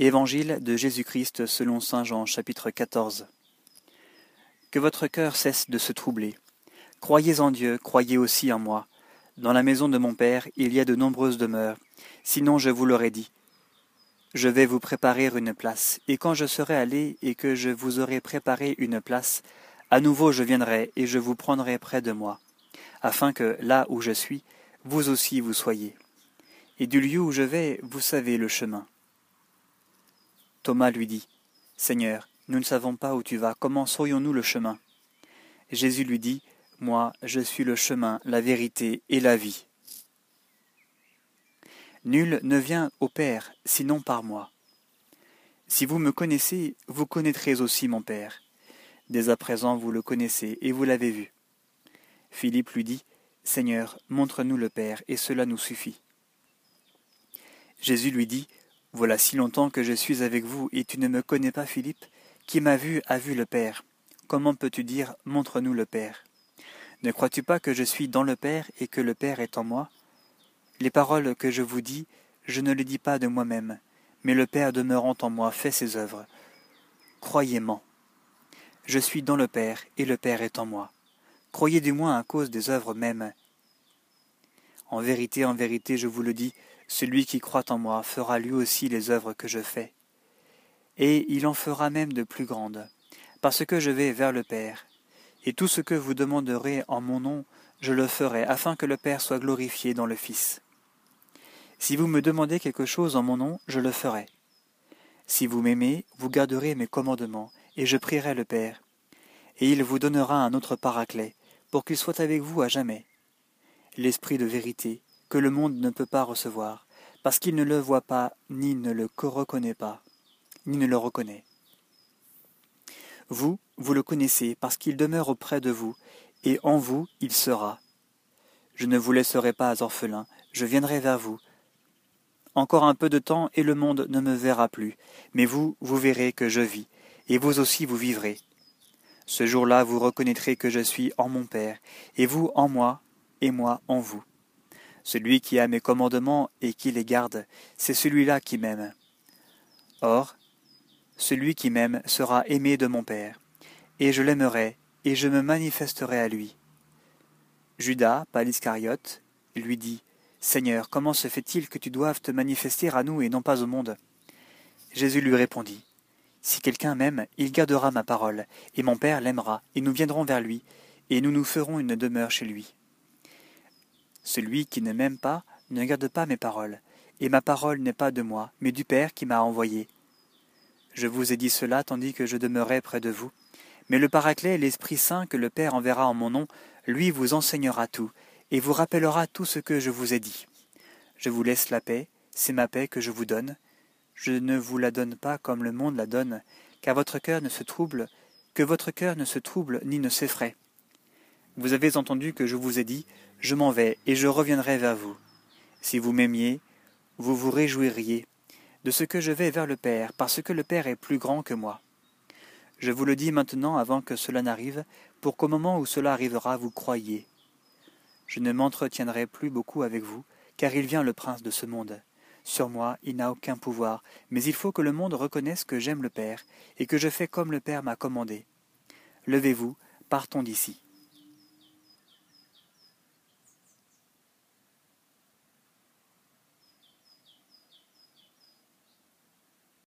Évangile de Jésus-Christ selon Saint Jean chapitre 14 Que votre cœur cesse de se troubler. Croyez en Dieu, croyez aussi en moi. Dans la maison de mon Père il y a de nombreuses demeures, sinon je vous l'aurais dit. Je vais vous préparer une place, et quand je serai allé et que je vous aurai préparé une place, à nouveau je viendrai et je vous prendrai près de moi, afin que, là où je suis, vous aussi vous soyez. Et du lieu où je vais, vous savez le chemin. Thomas lui dit, Seigneur, nous ne savons pas où tu vas, comment saurions-nous le chemin? Jésus lui dit, Moi, je suis le chemin, la vérité et la vie. Nul ne vient au Père sinon par moi. Si vous me connaissez, vous connaîtrez aussi mon Père. Dès à présent vous le connaissez et vous l'avez vu. Philippe lui dit, Seigneur, montre-nous le Père, et cela nous suffit. Jésus lui dit, voilà si longtemps que je suis avec vous, et tu ne me connais pas, Philippe Qui m'a vu a vu le Père. Comment peux-tu dire Montre-nous le Père? Ne crois-tu pas que je suis dans le Père et que le Père est en moi? Les paroles que je vous dis, je ne les dis pas de moi-même, mais le Père demeurant en moi fait ses œuvres. Croyez-moi. Je suis dans le Père, et le Père est en moi. Croyez du moins à cause des œuvres mêmes. En vérité, en vérité, je vous le dis, celui qui croit en moi fera lui aussi les œuvres que je fais. Et il en fera même de plus grandes, parce que je vais vers le Père. Et tout ce que vous demanderez en mon nom, je le ferai, afin que le Père soit glorifié dans le Fils. Si vous me demandez quelque chose en mon nom, je le ferai. Si vous m'aimez, vous garderez mes commandements, et je prierai le Père. Et il vous donnera un autre paraclet, pour qu'il soit avec vous à jamais. L'Esprit de vérité, que le monde ne peut pas recevoir, parce qu'il ne le voit pas, ni ne le reconnaît pas, ni ne le reconnaît. Vous, vous le connaissez, parce qu'il demeure auprès de vous, et en vous il sera. Je ne vous laisserai pas orphelin, je viendrai vers vous. Encore un peu de temps, et le monde ne me verra plus, mais vous, vous verrez que je vis, et vous aussi vous vivrez. Ce jour-là, vous reconnaîtrez que je suis en mon Père, et vous en moi, et moi en vous. Celui qui a mes commandements et qui les garde, c'est celui-là qui m'aime. Or, celui qui m'aime sera aimé de mon Père, et je l'aimerai, et je me manifesterai à lui. Judas, pas l'Iscariote, lui dit, Seigneur, comment se fait-il que tu doives te manifester à nous et non pas au monde? Jésus lui répondit, Si quelqu'un m'aime, il gardera ma parole, et mon Père l'aimera, et nous viendrons vers lui, et nous nous ferons une demeure chez lui. Celui qui ne m'aime pas ne garde pas mes paroles, et ma parole n'est pas de moi, mais du Père qui m'a envoyé. Je vous ai dit cela tandis que je demeurais près de vous. Mais le Paraclet, l'Esprit Saint que le Père enverra en mon nom, lui vous enseignera tout, et vous rappellera tout ce que je vous ai dit. Je vous laisse la paix, c'est ma paix que je vous donne. Je ne vous la donne pas comme le monde la donne, car votre cœur ne se trouble, que votre cœur ne se trouble ni ne s'effraie. Vous avez entendu que je vous ai dit, je m'en vais et je reviendrai vers vous. Si vous m'aimiez, vous vous réjouiriez de ce que je vais vers le Père, parce que le Père est plus grand que moi. Je vous le dis maintenant avant que cela n'arrive, pour qu'au moment où cela arrivera, vous croyiez. Je ne m'entretiendrai plus beaucoup avec vous, car il vient le prince de ce monde. Sur moi, il n'a aucun pouvoir, mais il faut que le monde reconnaisse que j'aime le Père, et que je fais comme le Père m'a commandé. Levez-vous, partons d'ici.